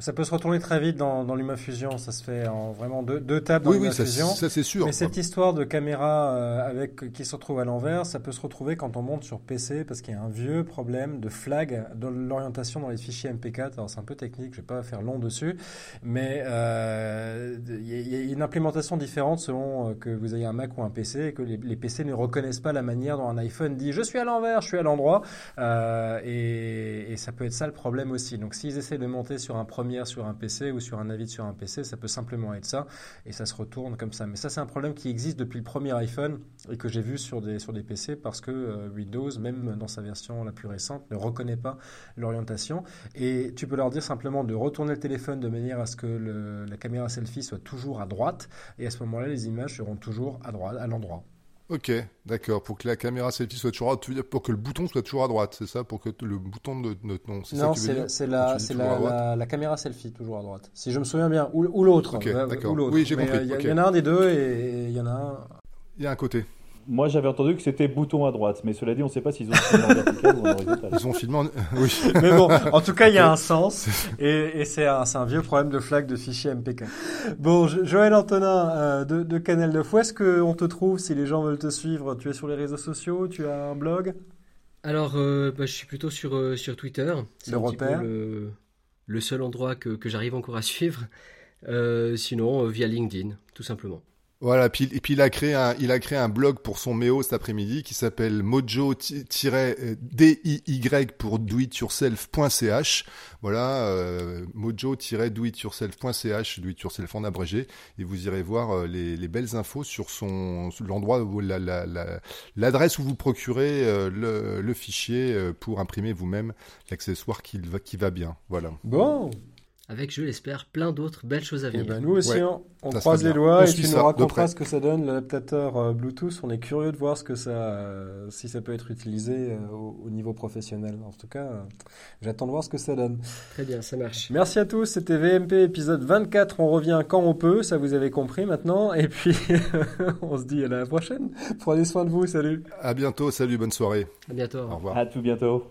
Ça peut se retourner très vite dans, dans LumaFusion. Ça se fait en vraiment deux, deux tables dans oui. Oui, ça, c'est sûr. Mais cette histoire de caméra euh, avec qui se retrouve à l'envers, ça peut se retrouver quand on monte sur PC parce qu'il y a un vieux problème de flag dans l'orientation dans les fichiers MP4. Alors c'est un peu technique, je vais pas faire long dessus, mais euh, il y, a une implémentation différente selon euh, que vous ayez un Mac ou un PC et que les, les PC ne reconnaissent pas la manière dont un iPhone dit je suis à l'envers, je suis à l'endroit, euh, et, et ça peut être ça le problème aussi. Donc s'ils essaient de monter sur un premier sur un PC ou sur un Navid sur un PC, ça peut simplement être ça et ça se retourne comme ça. Mais ça, c'est un problème qui existe depuis le premier iPhone et que j'ai vu sur des, sur des PC parce que euh, Windows, même dans sa version la plus récente, ne reconnaît pas l'orientation. Et tu peux leur dire simplement de retourner le téléphone de manière à ce que la caméra selfie soit toujours à droite et à ce moment-là, les images seront toujours à droite, à l'endroit. Ok, d'accord. Pour que la caméra selfie soit toujours à droite, pour que le bouton soit toujours à droite, c'est ça Pour que le bouton de notre nom, c'est Non, c'est la, la, la, caméra selfie toujours à droite. Si je me souviens bien, ou, ou l'autre. Ok, d'accord. Oui, j'ai compris. Il y, en a un des deux et il y en a un. Il y a un côté. Moi, j'avais entendu que c'était bouton à droite, mais cela dit, on ne sait pas s'ils ont filmé en vertical ou en horizontal. Ils ont filmé en... Oui. Mais bon, en tout cas, il y a un sens, et, et c'est un, un, vieux problème de flag de fichier MPK. Bon, Joël Antonin euh, de, de, Canal 9, où est-ce qu'on te trouve si les gens veulent te suivre? Tu es sur les réseaux sociaux Tu as un blog? Alors, euh, bah, je suis plutôt sur, euh, sur Twitter. C'est repère? le, le, seul endroit que, que j'arrive encore à suivre. Euh, sinon, via LinkedIn, tout simplement. Voilà, et puis il a créé un, il a créé un blog pour son méo cet après-midi qui s'appelle mojo-diy pour doityourself.ch. Voilà, euh, mojo-doityourself.ch, do it yourself en abrégé, et vous irez voir euh, les, les, belles infos sur son, l'endroit où l'adresse où vous procurez euh, le, le, fichier euh, pour imprimer vous-même l'accessoire qui va, qui va bien. Voilà. Bon, avec, je l'espère, plein d'autres belles choses à eh venir. ben nous aussi, on, croise les doigts et tu nous raconteras ce que ça donne l'adaptateur euh, Bluetooth. On est curieux de voir ce que ça, euh, si ça peut être utilisé euh, au, niveau professionnel. En tout cas, j'attends de voir ce que ça donne. Très bien, ça marche. Merci à tous. C'était VMP épisode 24. On revient quand on peut. Ça vous avez compris maintenant. Et puis, on se dit à la prochaine. Prenez soin de vous. Salut. À bientôt. Salut. Bonne soirée. À bientôt. Au revoir. À tout bientôt.